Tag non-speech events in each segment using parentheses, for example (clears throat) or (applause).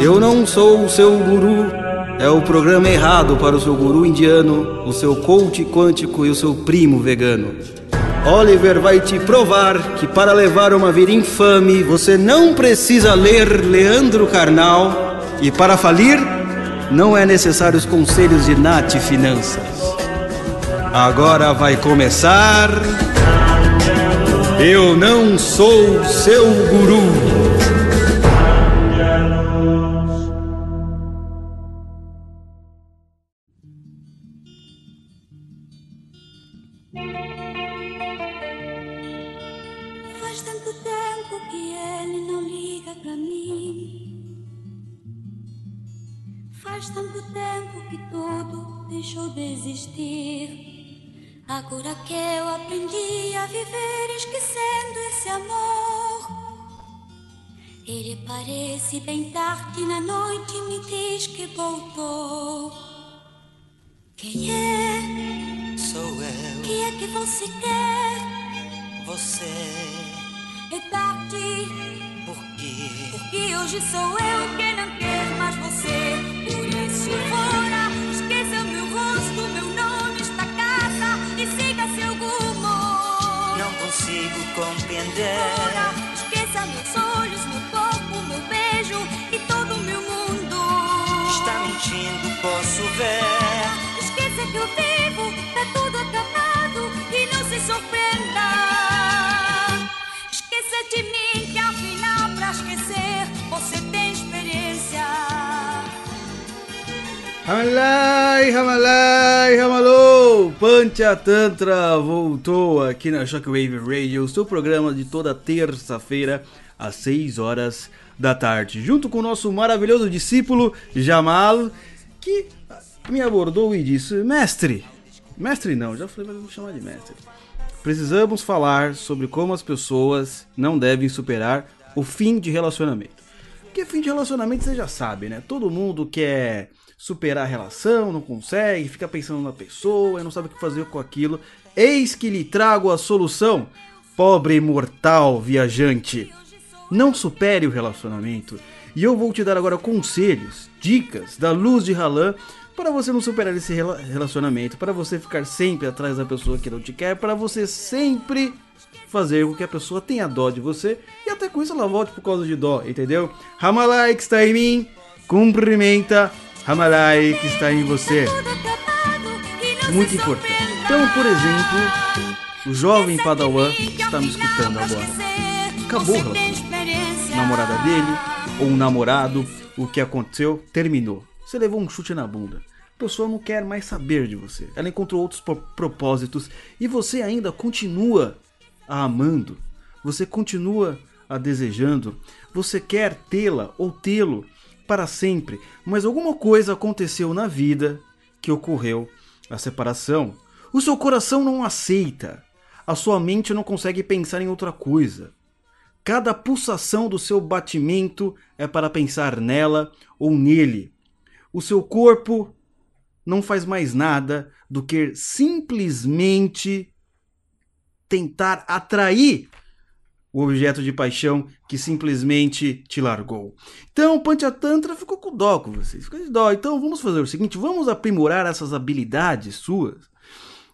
Eu não sou o seu guru. É o programa errado para o seu guru indiano, o seu coach quântico e o seu primo vegano. Oliver vai te provar que para levar uma vida infame você não precisa ler Leandro Carnal e para falir não é necessário os conselhos de Nath Finanças. Agora vai começar. Eu não sou seu guru. Faz tanto tempo que ele não liga pra mim. Faz tanto tempo que tudo deixou de existir. Agora que eu aprendi a viver esquecendo esse amor. Ele parece bem tarde na noite e me diz que voltou. Quem é? Sou eu, Que é que você quer? você, É tarde. porque Porque hoje sou eu quem não quer mais você. Por isso, fora, esqueça o meu rosto, meu nome, esta casa e siga seu rumo. não consigo compreender. Fora, Esqueça que eu vivo, tá tudo acabado e não se surpreenda. Esqueça de mim que afinal pra esquecer você tem experiência. Ramalai, Ramalai, Ramalô! Pancha Tantra voltou aqui na Shockwave Radio, seu programa de toda terça-feira às 6 horas da tarde, junto com o nosso maravilhoso discípulo Jamal, que me abordou e disse: Mestre, mestre não, já falei, mas vou chamar de mestre. Precisamos falar sobre como as pessoas não devem superar o fim de relacionamento. Porque fim de relacionamento você já sabe, né? Todo mundo quer superar a relação, não consegue, fica pensando na pessoa não sabe o que fazer com aquilo. Eis que lhe trago a solução, pobre mortal viajante. Não supere o relacionamento. E eu vou te dar agora conselhos, dicas da luz de Halan para você não superar esse rela- relacionamento, para você ficar sempre atrás da pessoa que não te quer, para você sempre fazer com que a pessoa tenha dó de você e até com isso ela volte por causa de dó, entendeu? Ramalai que está em mim, cumprimenta Ramalai que está em você. Muito importante. Então, por exemplo, o jovem Padawan que está me escutando agora. Acabou o namorada dele ou um namorado, o que aconteceu, terminou. Você levou um chute na bunda. Pessoa não quer mais saber de você. Ela encontrou outros pro- propósitos e você ainda continua a amando. Você continua a desejando. Você quer tê-la ou tê-lo para sempre, mas alguma coisa aconteceu na vida que ocorreu a separação. O seu coração não aceita. A sua mente não consegue pensar em outra coisa. Cada pulsação do seu batimento é para pensar nela ou nele. O seu corpo não faz mais nada do que simplesmente tentar atrair o objeto de paixão que simplesmente te largou. Então, o Panchatantra ficou com dó com vocês, ficou de dó. Então, vamos fazer o seguinte, vamos aprimorar essas habilidades suas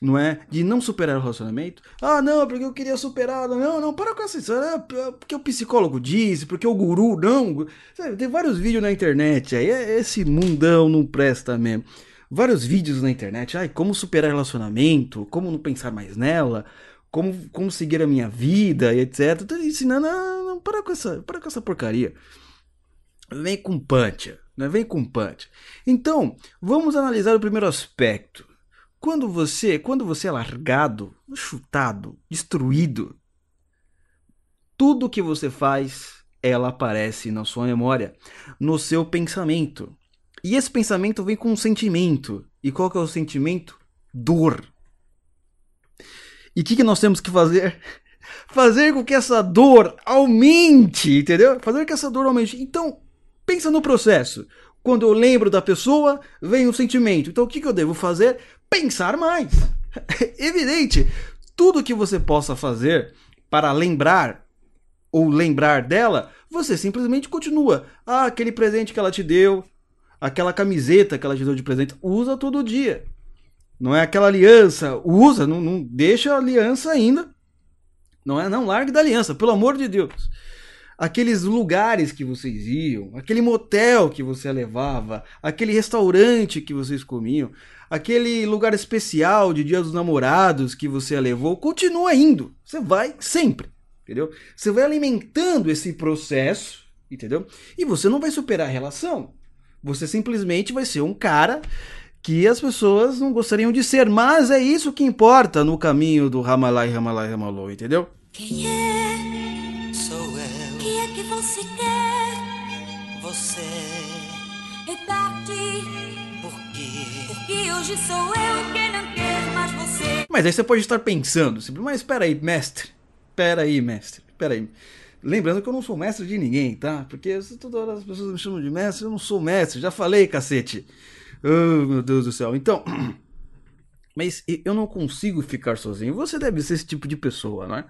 não é? De não superar o relacionamento. Ah, não, porque eu queria superar. Não, não, para com essa história. É porque o psicólogo disse, porque o guru não. Tem vários vídeos na internet aí. é- Esse mundão não presta mesmo. Vários vídeos na internet. Ai, como superar relacionamento, como não pensar mais nela, como, como seguir a minha vida e etc. Tô ensinando. Ah, não, para com essa, para com essa porcaria. Vem com punch, né? Vem com punch. Então, vamos analisar o primeiro aspecto. Quando você, quando você é largado, chutado, destruído, tudo que você faz, ela aparece na sua memória, no seu pensamento. E esse pensamento vem com um sentimento. E qual que é o sentimento? Dor. E o que, que nós temos que fazer? (laughs) Fazer com que essa dor aumente, entendeu? Fazer com que essa dor aumente. Então, pensa no processo. Quando eu lembro da pessoa, vem o sentimento. Então, o que, que eu devo fazer? Pensar mais. (laughs) Evidente. Tudo que você possa fazer para lembrar ou lembrar dela, você simplesmente continua. Ah, aquele presente que ela te deu, aquela camiseta que ela te deu de presente, usa todo dia. Não é aquela aliança, usa, não, não deixa a aliança ainda. Não é, não largue da aliança, pelo amor de Deus. Aqueles lugares que vocês iam, aquele motel que você levava, aquele restaurante que vocês comiam, aquele lugar especial de Dia dos Namorados que você levou, continua indo. Você vai sempre, entendeu? Você vai alimentando esse processo, entendeu? E você não vai superar a relação. Você simplesmente vai ser um cara que as pessoas não gostariam de ser, mas é isso que importa no caminho do Ramalai, Ramalai, Ramalô, entendeu? Quem é? Sou eu, Que é que você quer? você, É tarde, por quê? porque hoje sou eu quem não quer mais você. Mas aí você pode estar pensando, sempre, mas espera aí, mestre. Espera aí, mestre. Espera aí. Lembrando que eu não sou mestre de ninguém, tá? Porque toda hora as pessoas me chamam de mestre, eu não sou mestre, já falei, cacete. Oh, meu Deus do céu. Então, (clears throat) mas eu não consigo ficar sozinho. Você deve ser esse tipo de pessoa, não é?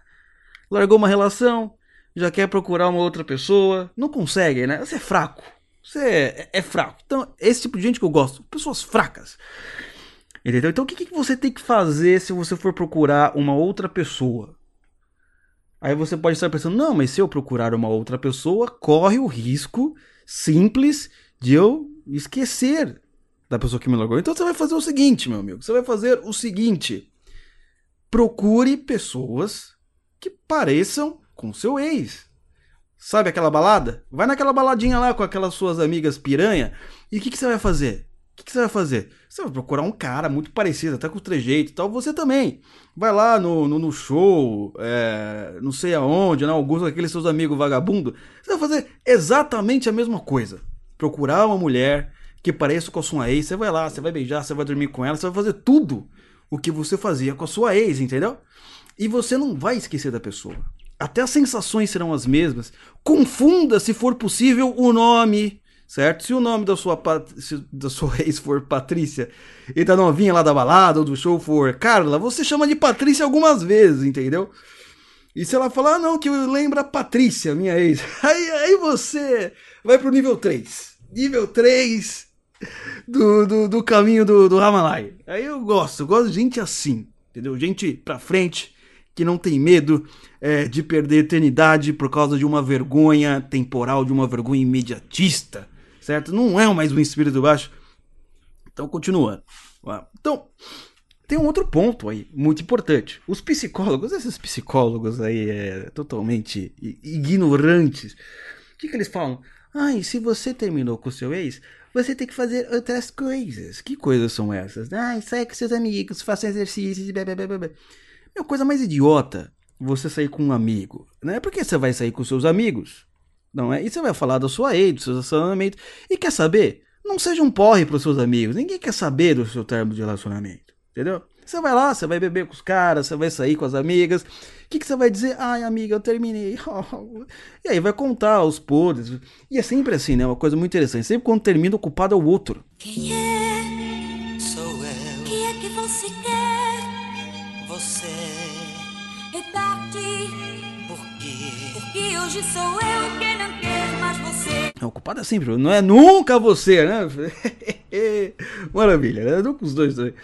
Largou uma relação, já quer procurar uma outra pessoa, não consegue, né? Você é fraco. Você é, é fraco. Então, esse tipo de gente que eu gosto, pessoas fracas. Entendeu? Então o que, que você tem que fazer se você for procurar uma outra pessoa? Aí você pode estar pensando, não, mas se eu procurar uma outra pessoa, corre o risco simples de eu esquecer da pessoa que me largou. Então você vai fazer o seguinte, meu amigo. Você vai fazer o seguinte. Procure pessoas que pareçam com seu ex. Sabe aquela balada? Vai naquela baladinha lá com aquelas suas amigas piranha. E o que, que você vai fazer? O que, você vai fazer? Você vai procurar um cara muito parecido, até com o trejeito e tal. Você também. Vai lá no, no, no show, é, não sei aonde, na Augusto, com aqueles seus amigos vagabundo. Você vai fazer exatamente a mesma coisa. Procurar uma mulher que pareça com a sua ex. Você vai lá, você vai beijar, você vai dormir com ela, você vai fazer tudo o que você fazia com a sua ex, entendeu? E você não vai esquecer da pessoa. Até as sensações serão as mesmas. Confunda, se for possível, o nome, certo? Se o nome da sua, se da sua (laughs) ex for Patrícia e da novinha lá da balada ou do show for Carla, você chama de Patrícia algumas vezes, entendeu? E se ela falar, ah, não, que lembra a Patrícia, minha ex, (laughs) aí, aí você vai pro nível 3. Nível 3 do, do, do caminho do, do Ramalai. Aí eu gosto, eu gosto de gente assim, entendeu? Gente pra frente, que não tem medo é, de perder eternidade por causa de uma vergonha temporal, de uma vergonha imediatista, certo? Não é mais um espírito baixo. Então, continuando. Então, tem um outro ponto aí, muito importante. Os psicólogos, esses psicólogos aí é, totalmente ignorantes, o que, que eles falam? Ai, se você terminou com seu ex, você tem que fazer outras coisas. Que coisas são essas? Ai, sai com seus amigos, faça exercícios e blá blá blá blá. Meu, coisa mais idiota você sair com um amigo. Não é porque você vai sair com seus amigos. Não é? E você vai falar da sua ex, do seu relacionamento. E quer saber? Não seja um porre pros seus amigos. Ninguém quer saber do seu termo de relacionamento. Entendeu? Você vai lá, você vai beber com os caras, você vai sair com as amigas. O que, que você vai dizer? Ai, amiga, eu terminei. (laughs) E aí vai contar os podres. E é sempre assim, né? Uma coisa muito interessante. Sempre quando termina, o culpado é o outro. Quem é? Sou eu, Que é que você quer? você, É tarde? Porque hoje sou eu quem não quer mais você. É, O culpado é sempre, não é nunca você, né? (laughs) Maravilha, né? Nunca os dois, dois.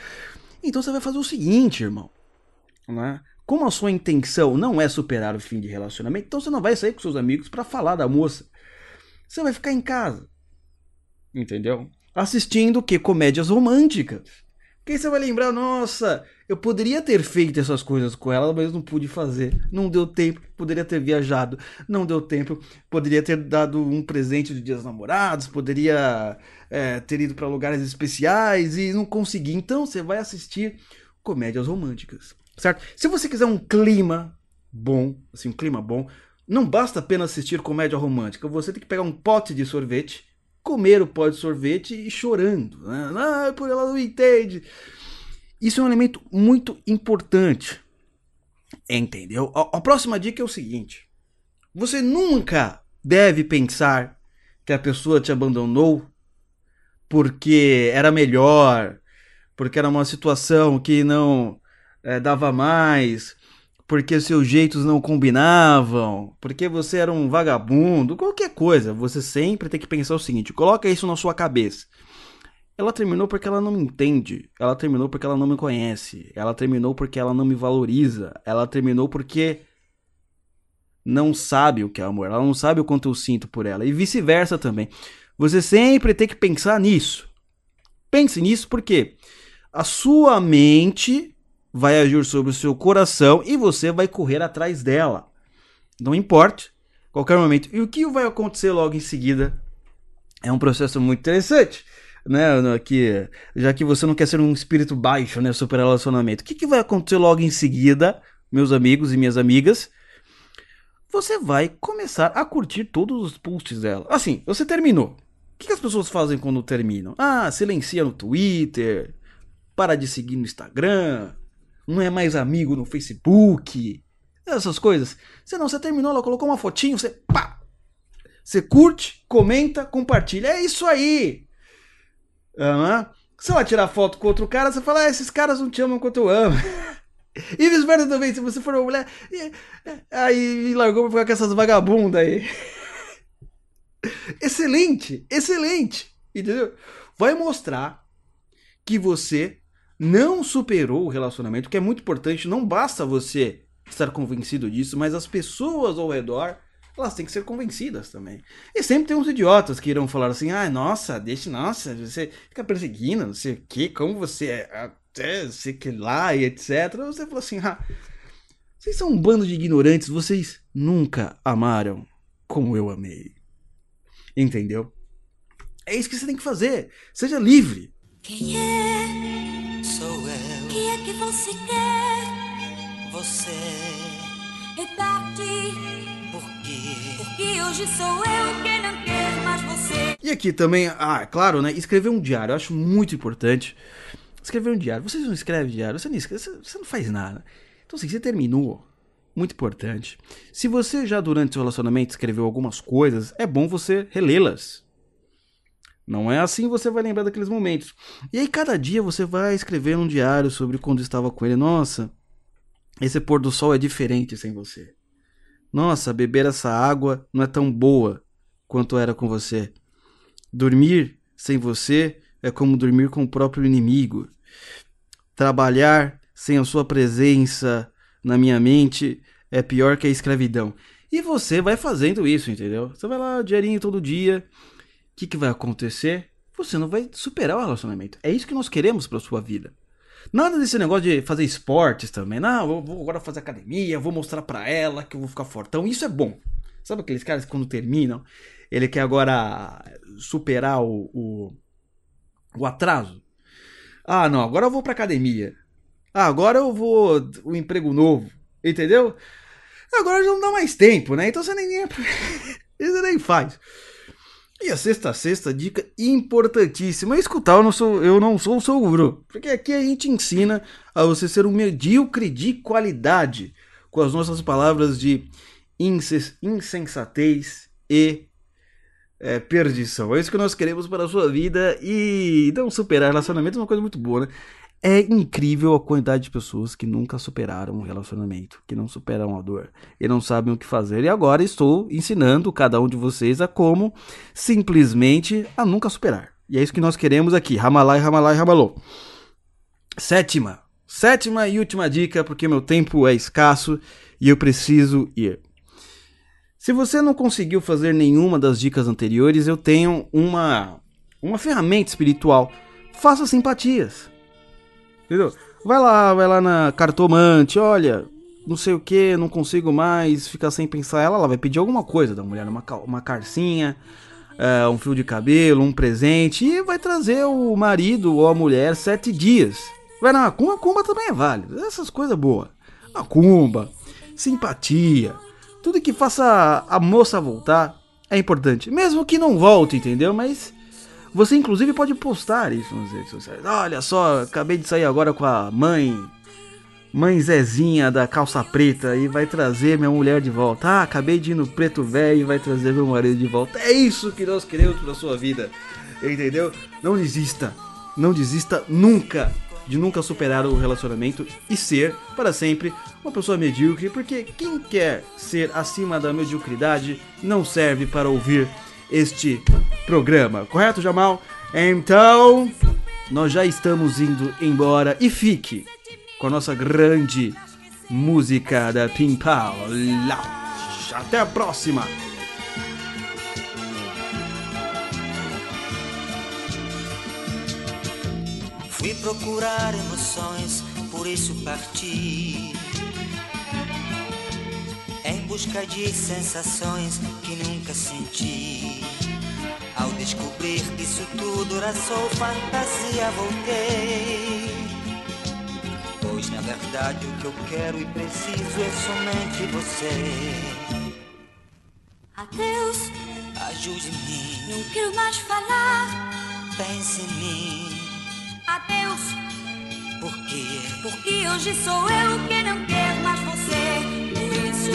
Então você vai fazer o seguinte, irmão. Não é? Como a sua intenção não é superar o fim de relacionamento, então você não vai sair com seus amigos pra falar da moça. Você vai ficar em casa. Entendeu? Assistindo o que? Comédias românticas. Aí você vai lembrar, nossa, eu poderia ter feito essas coisas com ela, mas não pude fazer. Não deu tempo, poderia ter viajado. Não deu tempo, poderia ter dado um presente de dias namorados, poderia é, ter ido para lugares especiais e não consegui. Então você vai assistir comédias românticas, certo? Se você quiser um clima bom, assim, um clima bom, não basta apenas assistir comédia romântica. Você tem que pegar um pote de sorvete, comer o pote de sorvete e chorando. Né? Ah, por ela não entende. Isso é um elemento muito importante. Entendeu? A, a próxima dica é o seguinte: você nunca deve pensar que a pessoa te abandonou porque era melhor, porque era uma situação que não eh, dava mais, porque seus jeitos não combinavam, porque você era um vagabundo, qualquer coisa, você sempre tem que pensar o seguinte: coloca isso na sua cabeça. Ela terminou porque ela não me entende. Ela terminou porque ela não me conhece. Ela terminou porque ela não me valoriza. Ela terminou porque não sabe o que é amor. Ela não sabe o quanto eu sinto por ela. E vice-versa também. Você sempre tem que pensar nisso. Pense nisso porque a sua mente vai agir sobre o seu coração e você vai correr atrás dela. Não importa, qualquer momento. E o que vai acontecer logo em seguida é um processo muito interessante né, que, já que você não quer ser um espírito baixo, né, super relacionamento, o que, que vai acontecer logo em seguida, meus amigos e minhas amigas? Você vai começar a curtir todos os posts dela. Assim, você terminou. O que, que as pessoas fazem quando terminam? Ah, silencia no Twitter, para de seguir no Instagram, não é mais amigo no Facebook, essas coisas. Você não, você terminou, ela colocou uma fotinho, você pá! Você curte, comenta, compartilha. É isso aí! Uhum. Se ela tirar foto com outro cara, você fala, ah, esses caras não te amam quanto eu amo. (laughs) e vice-versa também, se você for uma mulher, aí largou pra ficar com essas vagabundas aí. excelente, excelente, entendeu? Vai mostrar que você não superou o relacionamento, que é muito importante, não basta você estar convencido disso, mas as pessoas ao redor elas têm que ser convencidas também. E sempre tem uns idiotas que irão falar assim: ah, nossa, deixa, nossa, você fica perseguindo, não sei o que, como você é, até sei que lá e etc. Você fala assim: ah, vocês são um bando de ignorantes, vocês nunca amaram como eu amei. Entendeu? É isso que você tem que fazer. Seja livre. Quem é? Quem é que você quer? Você. É partir porque hoje sou eu quem não quer mais você. E aqui também, ah, é claro, né? Escrever um diário, eu acho muito importante. Escrever um diário. Vocês não escrevem diário, você não, escreve, você não faz nada. Então, assim, você terminou. Muito importante. Se você já durante seu relacionamento escreveu algumas coisas, é bom você relê-las. Não é assim você vai lembrar daqueles momentos. E aí, cada dia você vai escrever um diário sobre quando estava com ele. Nossa, esse pôr do sol é diferente sem você. Nossa, beber essa água não é tão boa quanto era com você. Dormir sem você é como dormir com o próprio inimigo. Trabalhar sem a sua presença na minha mente é pior que a escravidão. E você vai fazendo isso, entendeu? Você vai lá, diarinho todo dia. O que, que vai acontecer? Você não vai superar o relacionamento. É isso que nós queremos para sua vida. Nada desse negócio de fazer esportes também. Não, vou agora fazer academia, vou mostrar pra ela que eu vou ficar fortão. Isso é bom. Sabe aqueles caras que quando terminam, ele quer agora superar o, o, o atraso? Ah, não, agora eu vou pra academia. Ah, agora eu vou o emprego novo. Entendeu? Agora já não dá mais tempo, né? Então você nem, (laughs) você nem faz. E a sexta sexta dica importantíssima é escutar eu não sou eu não sou o seu guru, porque aqui a gente ensina a você ser um medíocre de qualidade com as nossas palavras de insensatez e é, perdição. É isso que nós queremos para a sua vida e não superar relacionamento é uma coisa muito boa, né? É incrível a quantidade de pessoas que nunca superaram um relacionamento, que não superam a dor e não sabem o que fazer. E agora estou ensinando cada um de vocês a como simplesmente a nunca superar. E é isso que nós queremos aqui. Ramalai, ramalai, ramalô. Sétima. Sétima e última dica, porque meu tempo é escasso e eu preciso ir. Se você não conseguiu fazer nenhuma das dicas anteriores, eu tenho uma, uma ferramenta espiritual. Faça simpatias. Entendeu? Vai lá, vai lá na cartomante, olha, não sei o que, não consigo mais ficar sem pensar. Ela, ela vai pedir alguma coisa da mulher, uma, uma carcinha, é, um fio de cabelo, um presente, e vai trazer o marido ou a mulher sete dias. Vai na macumba, cumba também é válido. Essas coisas boas. Macumba, simpatia, tudo que faça a moça voltar é importante. Mesmo que não volte, entendeu? Mas você inclusive pode postar isso nas redes sociais. Olha só, acabei de sair agora com a mãe, mãe Zezinha da calça preta e vai trazer minha mulher de volta. Ah, acabei de ir no preto velho e vai trazer meu marido de volta. É isso que nós queremos para sua vida. Entendeu? Não desista. Não desista nunca. de nunca superar o relacionamento e ser, para sempre, uma pessoa medíocre, porque quem quer ser acima da mediocridade não serve para ouvir este programa, correto, Jamal? Então, nós já estamos indo embora e fique com a nossa grande música da Pimpal. Até a próxima! Fui procurar emoções, por isso parti. Busca de sensações que nunca senti. Ao descobrir que isso tudo era só fantasia, voltei. Pois na verdade o que eu quero e preciso é somente você. Adeus, Ajude-me, não quero mais falar. pense em mim. Adeus, Por quê? porque hoje sou eu que não quero mais você. Por isso,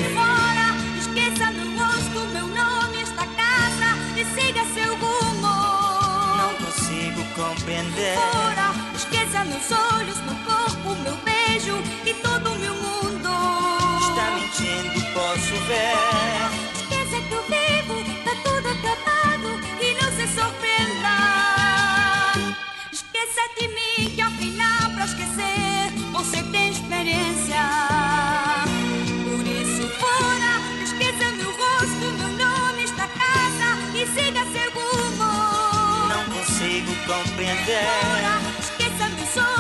meus olhos, meu corpo, meu beijo e todo o meu mundo. Está mentindo, posso ver. Esqueça que eu vivo, tá tudo acabado e não se surpreenda. Esqueça de mim que ao final pra esquecer você tem experiência. Por isso fora, esqueça meu rosto, meu nome, esta casa e siga seu rumo. Não consigo compreender. Fora, send me so